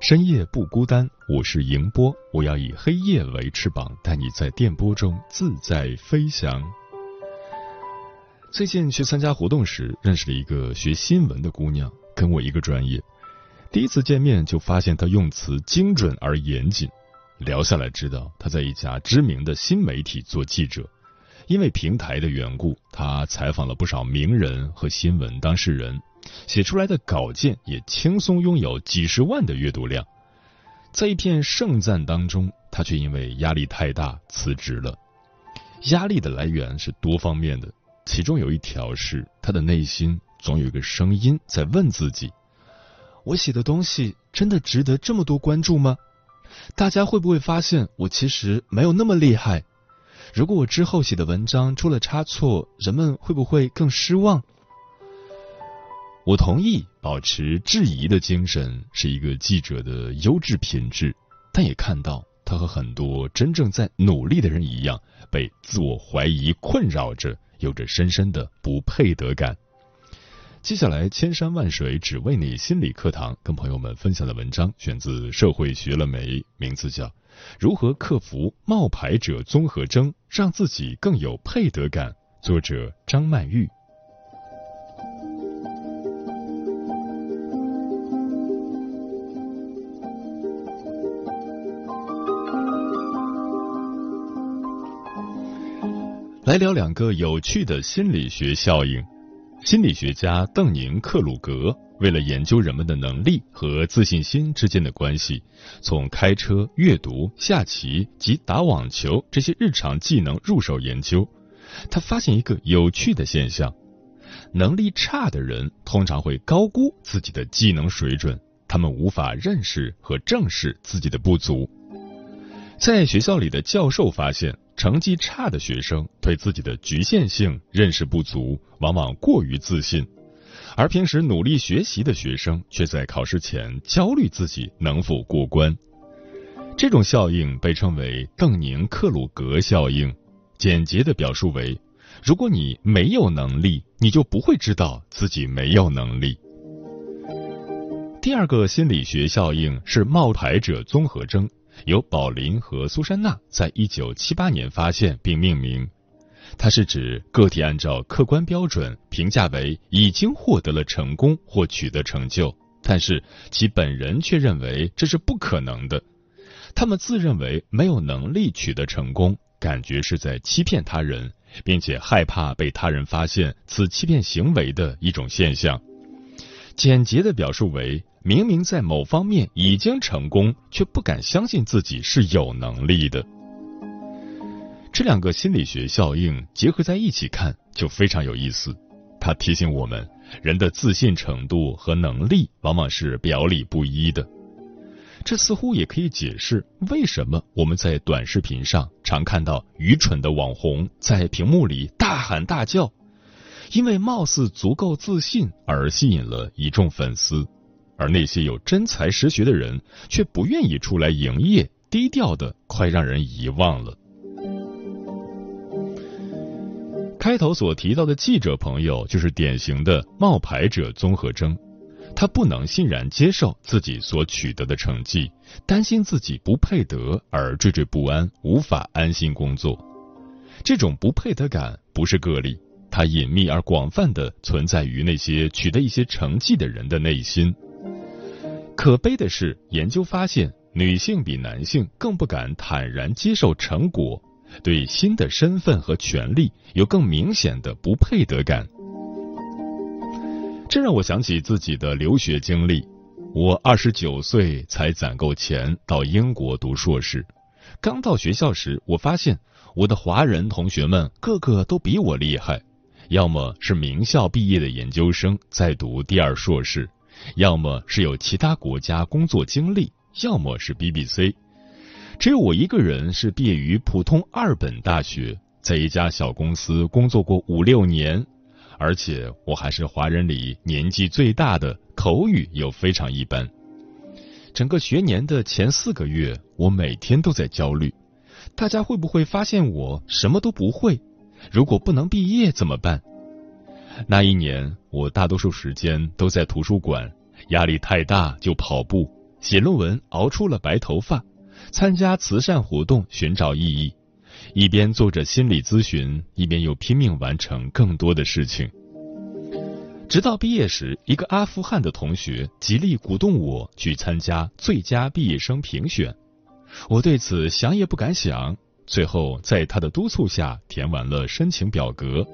深夜不孤单，我是迎波，我要以黑夜为翅膀，带你在电波中自在飞翔。最近去参加活动时，认识了一个学新闻的姑娘，跟我一个专业，第一次见面就发现她用词精准而严谨。聊下来，知道她在一家知名的新媒体做记者，因为平台的缘故，他采访了不少名人和新闻当事人，写出来的稿件也轻松拥有几十万的阅读量。在一片盛赞当中，他却因为压力太大辞职了。压力的来源是多方面的，其中有一条是他的内心总有一个声音在问自己：我写的东西真的值得这么多关注吗？大家会不会发现我其实没有那么厉害？如果我之后写的文章出了差错，人们会不会更失望？我同意，保持质疑的精神是一个记者的优质品质，但也看到他和很多真正在努力的人一样，被自我怀疑困扰着，有着深深的不配得感。接下来，千山万水只为你心理课堂，跟朋友们分享的文章选自《社会学了没》，名字叫《如何克服冒牌者综合征，让自己更有配得感》，作者张曼玉。来聊两个有趣的心理学效应。心理学家邓宁克鲁格为了研究人们的能力和自信心之间的关系，从开车、阅读、下棋及打网球这些日常技能入手研究，他发现一个有趣的现象：能力差的人通常会高估自己的技能水准，他们无法认识和正视自己的不足。在学校里的教授发现。成绩差的学生对自己的局限性认识不足，往往过于自信；而平时努力学习的学生却在考试前焦虑自己能否过关。这种效应被称为邓宁克鲁格效应。简洁的表述为：如果你没有能力，你就不会知道自己没有能力。第二个心理学效应是冒牌者综合征。由宝林和苏珊娜在一九七八年发现并命名，它是指个体按照客观标准评价为已经获得了成功或取得成就，但是其本人却认为这是不可能的。他们自认为没有能力取得成功，感觉是在欺骗他人，并且害怕被他人发现此欺骗行为的一种现象。简洁的表述为。明明在某方面已经成功，却不敢相信自己是有能力的。这两个心理学效应结合在一起看，就非常有意思。它提醒我们，人的自信程度和能力往往是表里不一的。这似乎也可以解释为什么我们在短视频上常看到愚蠢的网红在屏幕里大喊大叫，因为貌似足够自信而吸引了一众粉丝。而那些有真才实学的人，却不愿意出来营业，低调的快让人遗忘了。开头所提到的记者朋友，就是典型的冒牌者综合征。他不能欣然接受自己所取得的成绩，担心自己不配得而惴惴不安，无法安心工作。这种不配得感不是个例，它隐秘而广泛的存在于那些取得一些成绩的人的内心。可悲的是，研究发现，女性比男性更不敢坦然接受成果，对新的身份和权利有更明显的不配得感。这让我想起自己的留学经历。我二十九岁才攒够钱到英国读硕士。刚到学校时，我发现我的华人同学们个个都比我厉害，要么是名校毕业的研究生在读第二硕士，要么是有其他国家工作经历，要么是 BBC。只有我一个人是毕业于普通二本大学，在一家小公司工作过五六年。而且我还是华人里年纪最大的，口语又非常一般。整个学年的前四个月，我每天都在焦虑：大家会不会发现我什么都不会？如果不能毕业怎么办？那一年，我大多数时间都在图书馆，压力太大就跑步、写论文，熬出了白头发，参加慈善活动寻找意义。一边做着心理咨询，一边又拼命完成更多的事情。直到毕业时，一个阿富汗的同学极力鼓动我去参加最佳毕业生评选，我对此想也不敢想。最后在他的督促下填完了申请表格，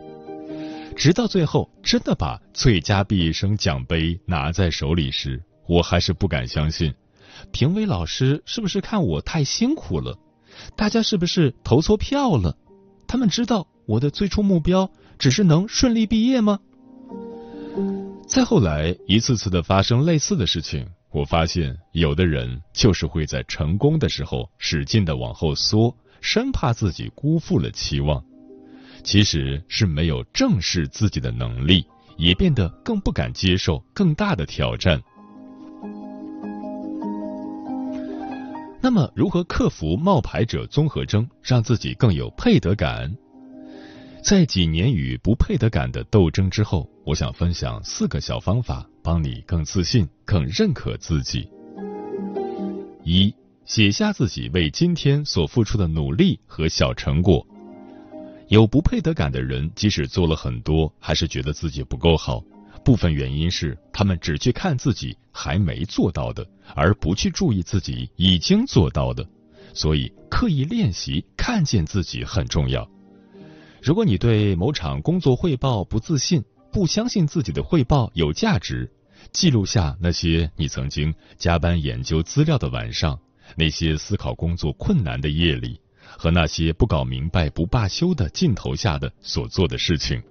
直到最后真的把最佳毕业生奖杯拿在手里时，我还是不敢相信，评委老师是不是看我太辛苦了？大家是不是投错票了？他们知道我的最初目标只是能顺利毕业吗？再后来，一次次的发生类似的事情，我发现有的人就是会在成功的时候使劲的往后缩，生怕自己辜负了期望。其实是没有正视自己的能力，也变得更不敢接受更大的挑战。那么，如何克服冒牌者综合征，让自己更有配得感？在几年与不配得感的斗争之后，我想分享四个小方法，帮你更自信、更认可自己。一、写下自己为今天所付出的努力和小成果。有不配得感的人，即使做了很多，还是觉得自己不够好。部分原因是他们只去看自己还没做到的，而不去注意自己已经做到的，所以刻意练习看见自己很重要。如果你对某场工作汇报不自信，不相信自己的汇报有价值，记录下那些你曾经加班研究资料的晚上，那些思考工作困难的夜里，和那些不搞明白不罢休的镜头下的所做的事情。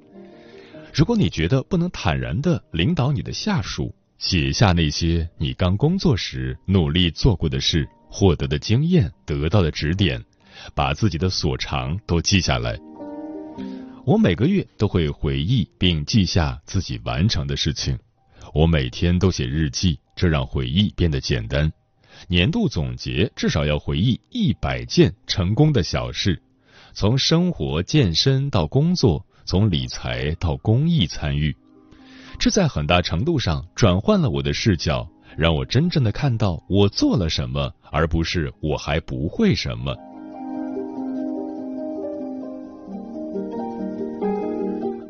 如果你觉得不能坦然的领导你的下属，写下那些你刚工作时努力做过的事、获得的经验、得到的指点，把自己的所长都记下来。我每个月都会回忆并记下自己完成的事情。我每天都写日记，这让回忆变得简单。年度总结至少要回忆一百件成功的小事，从生活、健身到工作。从理财到公益参与，这在很大程度上转换了我的视角，让我真正的看到我做了什么，而不是我还不会什么。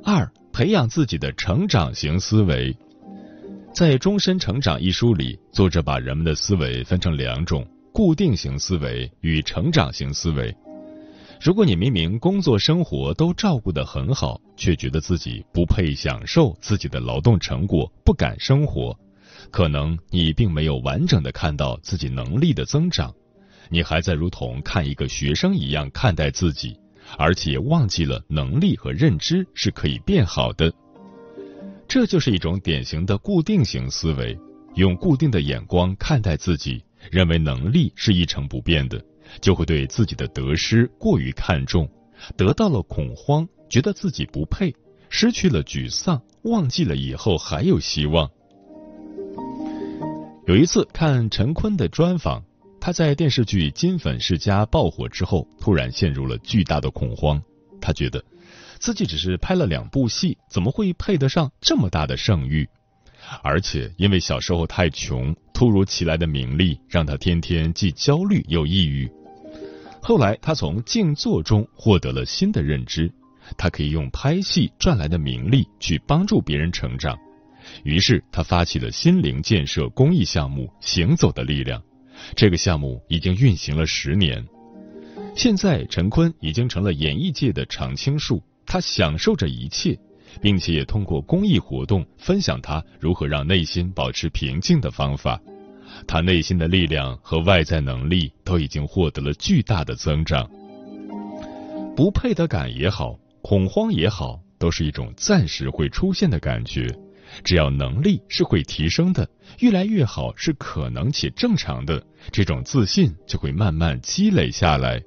二，培养自己的成长型思维。在《终身成长》一书里，作者把人们的思维分成两种：固定型思维与成长型思维。如果你明明工作生活都照顾得很好，却觉得自己不配享受自己的劳动成果，不敢生活，可能你并没有完整的看到自己能力的增长，你还在如同看一个学生一样看待自己，而且忘记了能力和认知是可以变好的。这就是一种典型的固定型思维，用固定的眼光看待自己，认为能力是一成不变的。就会对自己的得失过于看重，得到了恐慌，觉得自己不配，失去了沮丧，忘记了以后还有希望。有一次看陈坤的专访，他在电视剧《金粉世家》爆火之后，突然陷入了巨大的恐慌。他觉得自己只是拍了两部戏，怎么会配得上这么大的盛誉？而且因为小时候太穷，突如其来的名利让他天天既焦虑又抑郁。后来他从静坐中获得了新的认知，他可以用拍戏赚来的名利去帮助别人成长。于是他发起了心灵建设公益项目“行走的力量”，这个项目已经运行了十年。现在，陈坤已经成了演艺界的常青树，他享受着一切，并且也通过公益活动分享他如何让内心保持平静的方法。他内心的力量和外在能力都已经获得了巨大的增长。不配得感也好，恐慌也好，都是一种暂时会出现的感觉。只要能力是会提升的，越来越好是可能且正常的，这种自信就会慢慢积累下来。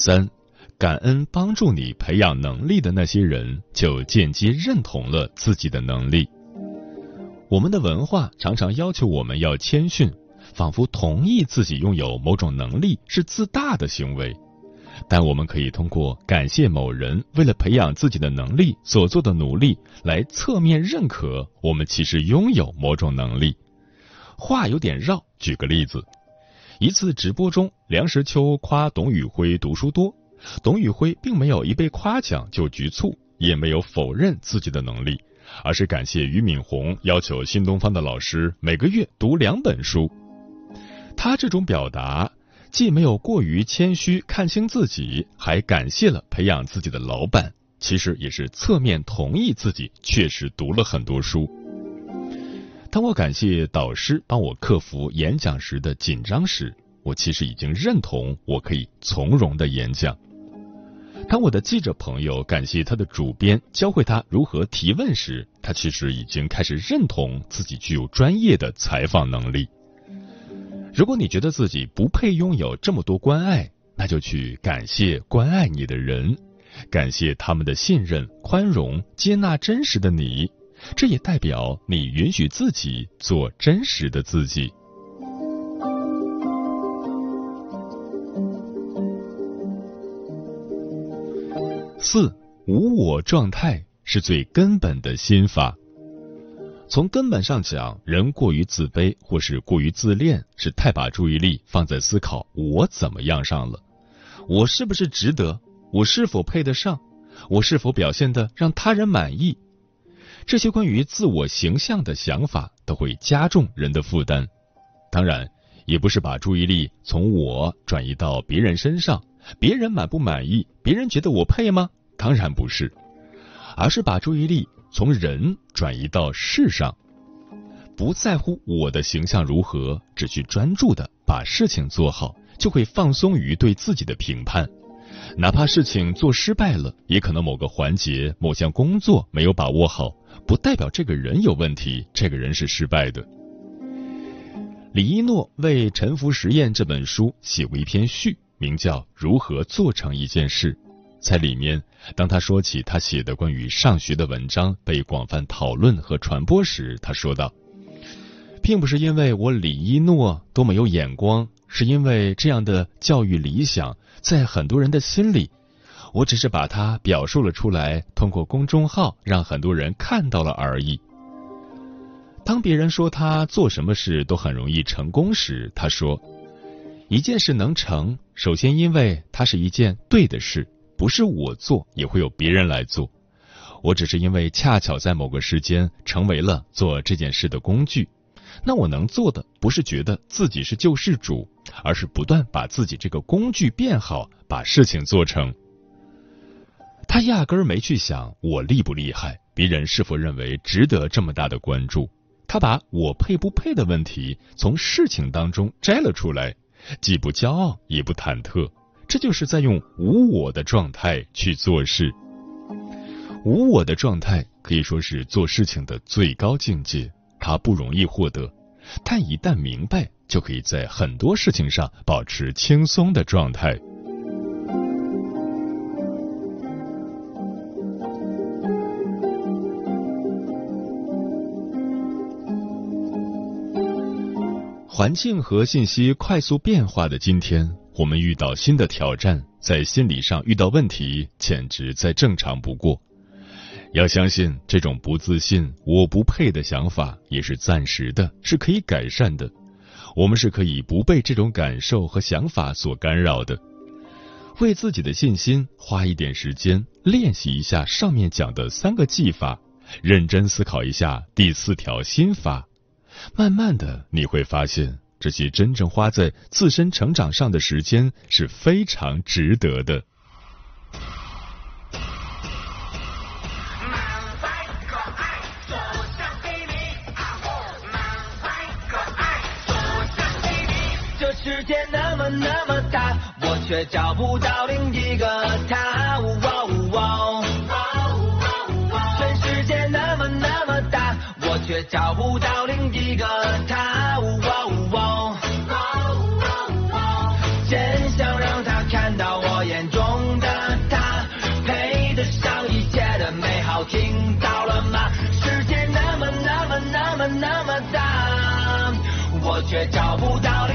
三。感恩帮助你培养能力的那些人，就间接认同了自己的能力。我们的文化常常要求我们要谦逊，仿佛同意自己拥有某种能力是自大的行为。但我们可以通过感谢某人为了培养自己的能力所做的努力，来侧面认可我们其实拥有某种能力。话有点绕，举个例子：一次直播中，梁实秋夸董宇辉读书多。董宇辉并没有一被夸奖就局促，也没有否认自己的能力，而是感谢俞敏洪要求新东方的老师每个月读两本书。他这种表达既没有过于谦虚看清自己，还感谢了培养自己的老板，其实也是侧面同意自己确实读了很多书。当我感谢导师帮我克服演讲时的紧张时，我其实已经认同我可以从容的演讲。当我的记者朋友感谢他的主编教会他如何提问时，他其实已经开始认同自己具有专业的采访能力。如果你觉得自己不配拥有这么多关爱，那就去感谢关爱你的人，感谢他们的信任、宽容、接纳真实的你。这也代表你允许自己做真实的自己。四无我状态是最根本的心法。从根本上讲，人过于自卑或是过于自恋，是太把注意力放在思考我怎么样上了，我是不是值得，我是否配得上，我是否表现的让他人满意。这些关于自我形象的想法都会加重人的负担。当然，也不是把注意力从我转移到别人身上。别人满不满意？别人觉得我配吗？当然不是，而是把注意力从人转移到事上，不在乎我的形象如何，只去专注的把事情做好，就会放松于对自己的评判。哪怕事情做失败了，也可能某个环节、某项工作没有把握好，不代表这个人有问题，这个人是失败的。李一诺为《沉浮实验》这本书写过一篇序。名叫《如何做成一件事》。在里面，当他说起他写的关于上学的文章被广泛讨论和传播时，他说道：“并不是因为我李一诺多么有眼光，是因为这样的教育理想在很多人的心里，我只是把它表述了出来，通过公众号让很多人看到了而已。”当别人说他做什么事都很容易成功时，他说。一件事能成，首先因为它是一件对的事，不是我做也会有别人来做。我只是因为恰巧在某个时间成为了做这件事的工具。那我能做的不是觉得自己是救世主，而是不断把自己这个工具变好，把事情做成。他压根儿没去想我厉不厉害，别人是否认为值得这么大的关注。他把我配不配的问题从事情当中摘了出来。既不骄傲也不忐忑，这就是在用无我的状态去做事。无我的状态可以说是做事情的最高境界，它不容易获得，但一旦明白，就可以在很多事情上保持轻松的状态。环境和信息快速变化的今天，我们遇到新的挑战，在心理上遇到问题，简直再正常不过。要相信，这种不自信、我不配的想法也是暂时的，是可以改善的。我们是可以不被这种感受和想法所干扰的。为自己的信心花一点时间练习一下上面讲的三个技法，认真思考一下第四条心法。慢慢的，你会发现，这些真正花在自身成长上的时间是非常值得的。这世界那么那么大，我却找不到另一个他。找不到另一个他，真想让他看到我眼中的他，配得上一切的美好，听到了吗？世界那么那么那么那么大，我却找不到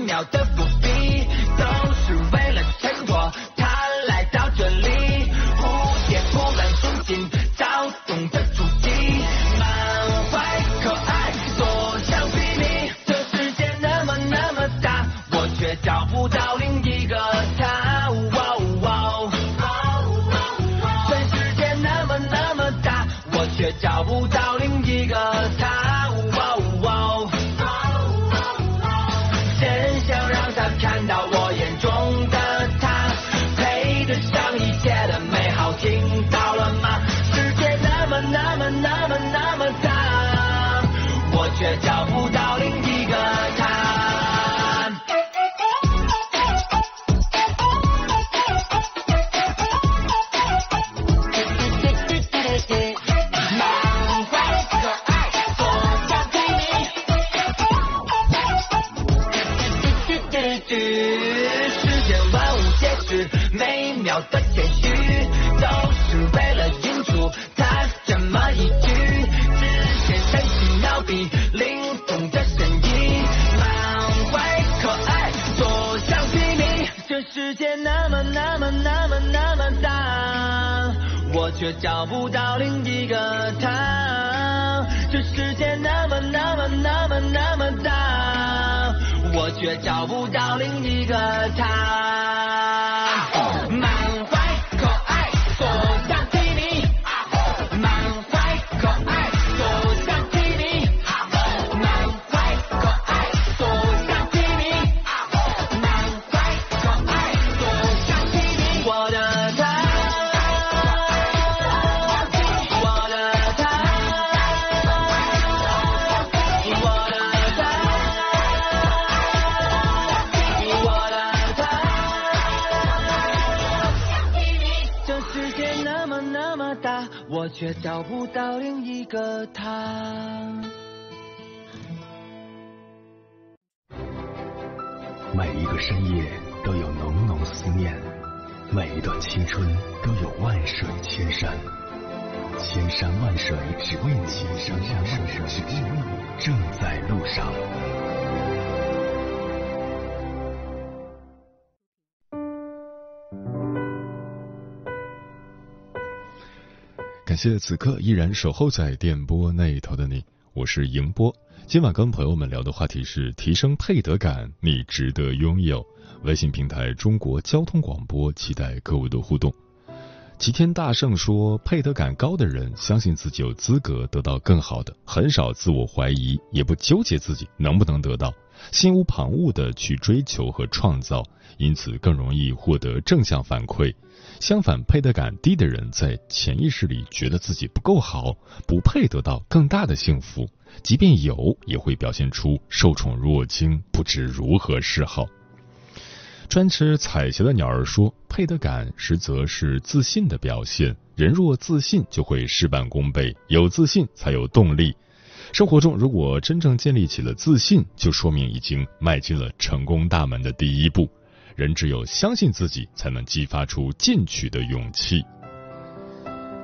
秒的伏笔，都是为了衬托。找不到另一个他，这世界那么那么那么那么大，我却找不到另一个他。却找不到另一个他。每一个深夜都有浓浓思念，每一段青春都有万水千山，千山万水只为你，千山万水只为你，正在路上。感谢此刻依然守候在电波那一头的你，我是迎波。今晚跟朋友们聊的话题是提升配得感，你值得拥有。微信平台中国交通广播，期待各位的互动。齐天大圣说，配得感高的人相信自己有资格得到更好的，很少自我怀疑，也不纠结自己能不能得到，心无旁骛的去追求和创造，因此更容易获得正向反馈。相反，配得感低的人在潜意识里觉得自己不够好，不配得到更大的幸福，即便有，也会表现出受宠若惊，不知如何是好。专吃彩霞的鸟儿说：“配得感实则是自信的表现，人若自信，就会事半功倍，有自信才有动力。生活中，如果真正建立起了自信，就说明已经迈进了成功大门的第一步。”人只有相信自己，才能激发出进取的勇气。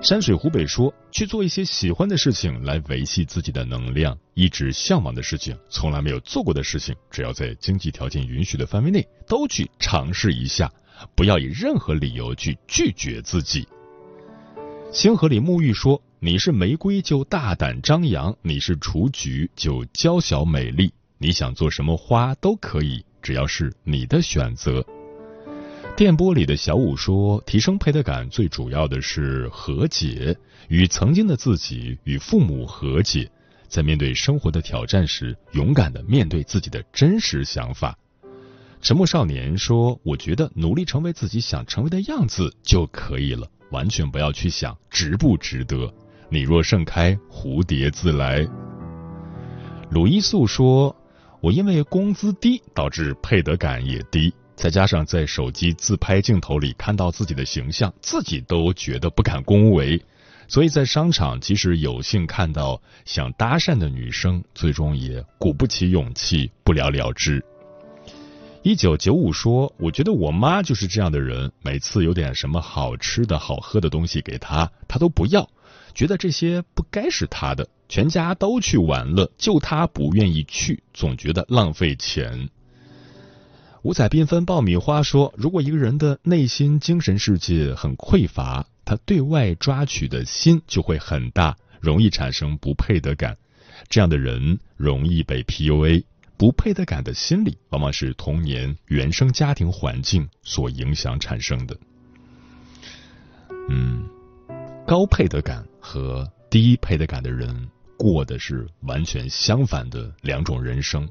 山水湖北说：“去做一些喜欢的事情来维系自己的能量，一直向往的事情，从来没有做过的事情，只要在经济条件允许的范围内，都去尝试一下，不要以任何理由去拒绝自己。星河里沐浴说：“你是玫瑰就大胆张扬，你是雏菊就娇小美丽，你想做什么花都可以，只要是你的选择。”电波里的小五说：“提升配得感最主要的是和解，与曾经的自己与父母和解，在面对生活的挑战时，勇敢的面对自己的真实想法。”沉默少年说：“我觉得努力成为自己想成为的样子就可以了，完全不要去想值不值得。你若盛开，蝴蝶自来。”鲁伊素说：“我因为工资低，导致配得感也低。”再加上在手机自拍镜头里看到自己的形象，自己都觉得不敢恭维，所以在商场即使有幸看到想搭讪的女生，最终也鼓不起勇气，不了了之。一九九五说：“我觉得我妈就是这样的人，每次有点什么好吃的好喝的东西给她，她都不要，觉得这些不该是他的，全家都去玩了，就他不愿意去，总觉得浪费钱。”五彩缤纷爆米花说：“如果一个人的内心精神世界很匮乏，他对外抓取的心就会很大，容易产生不配得感。这样的人容易被 PUA。不配得感的心理，往往是童年原生家庭环境所影响产生的。嗯，高配得感和低配得感的人过的是完全相反的两种人生。”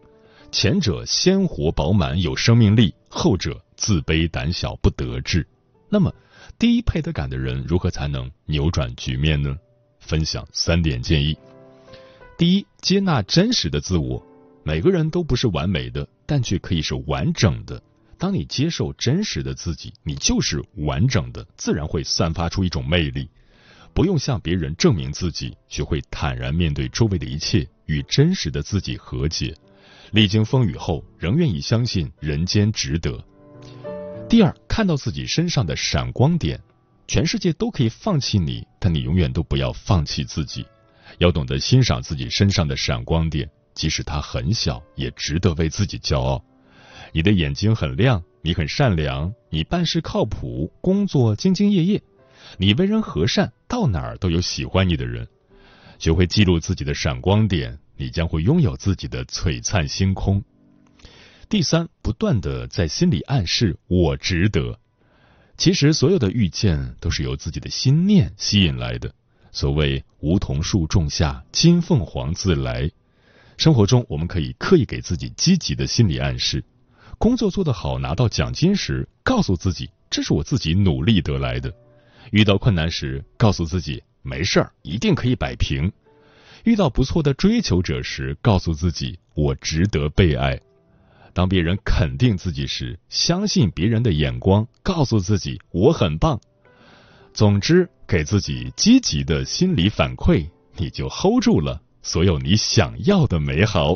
前者鲜活饱满有生命力，后者自卑胆小不得志。那么，低配得感的人如何才能扭转局面呢？分享三点建议：第一，接纳真实的自我。每个人都不是完美的，但却可以是完整的。当你接受真实的自己，你就是完整的，自然会散发出一种魅力。不用向别人证明自己，学会坦然面对周围的一切，与真实的自己和解。历经风雨后，仍愿意相信人间值得。第二，看到自己身上的闪光点，全世界都可以放弃你，但你永远都不要放弃自己。要懂得欣赏自己身上的闪光点，即使它很小，也值得为自己骄傲。你的眼睛很亮，你很善良，你办事靠谱，工作兢兢业业，你为人和善，到哪儿都有喜欢你的人。学会记录自己的闪光点。你将会拥有自己的璀璨星空。第三，不断的在心里暗示“我值得”。其实，所有的遇见都是由自己的心念吸引来的。所谓“梧桐树种下，金凤凰自来”。生活中，我们可以刻意给自己积极的心理暗示。工作做得好，拿到奖金时，告诉自己这是我自己努力得来的。遇到困难时，告诉自己没事儿，一定可以摆平。遇到不错的追求者时，告诉自己我值得被爱；当别人肯定自己时，相信别人的眼光，告诉自己我很棒。总之，给自己积极的心理反馈，你就 hold 住了所有你想要的美好。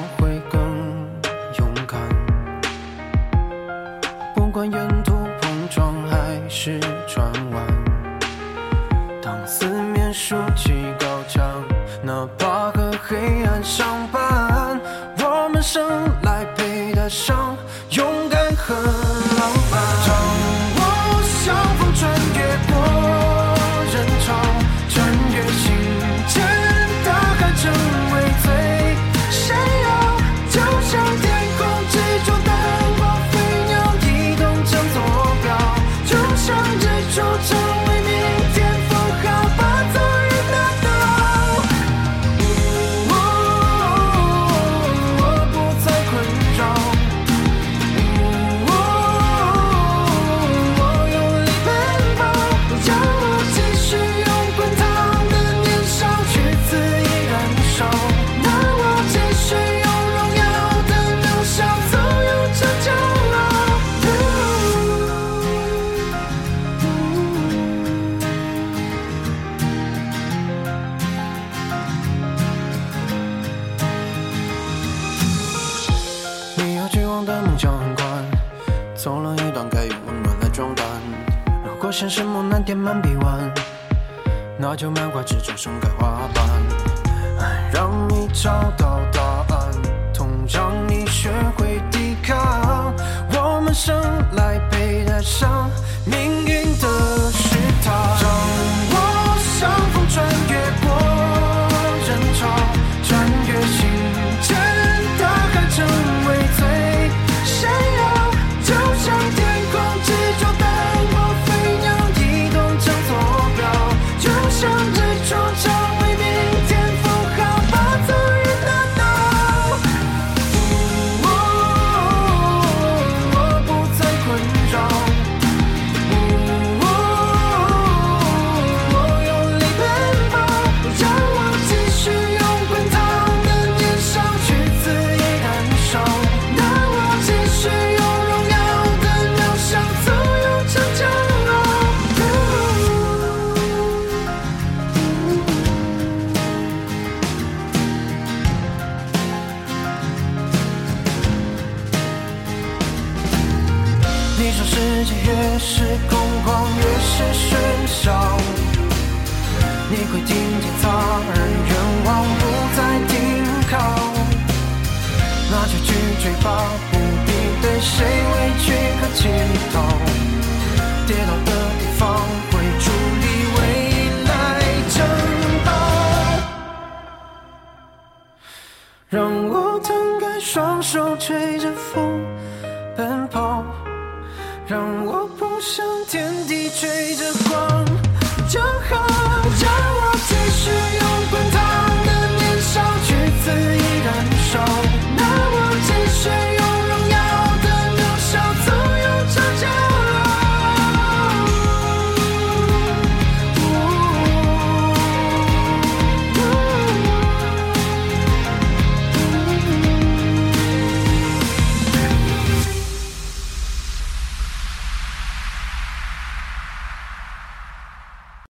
深世梦难填，满臂弯，那就漫画之中盛开花瓣，让你找到答案，痛让你学会抵抗，我们生来背的伤。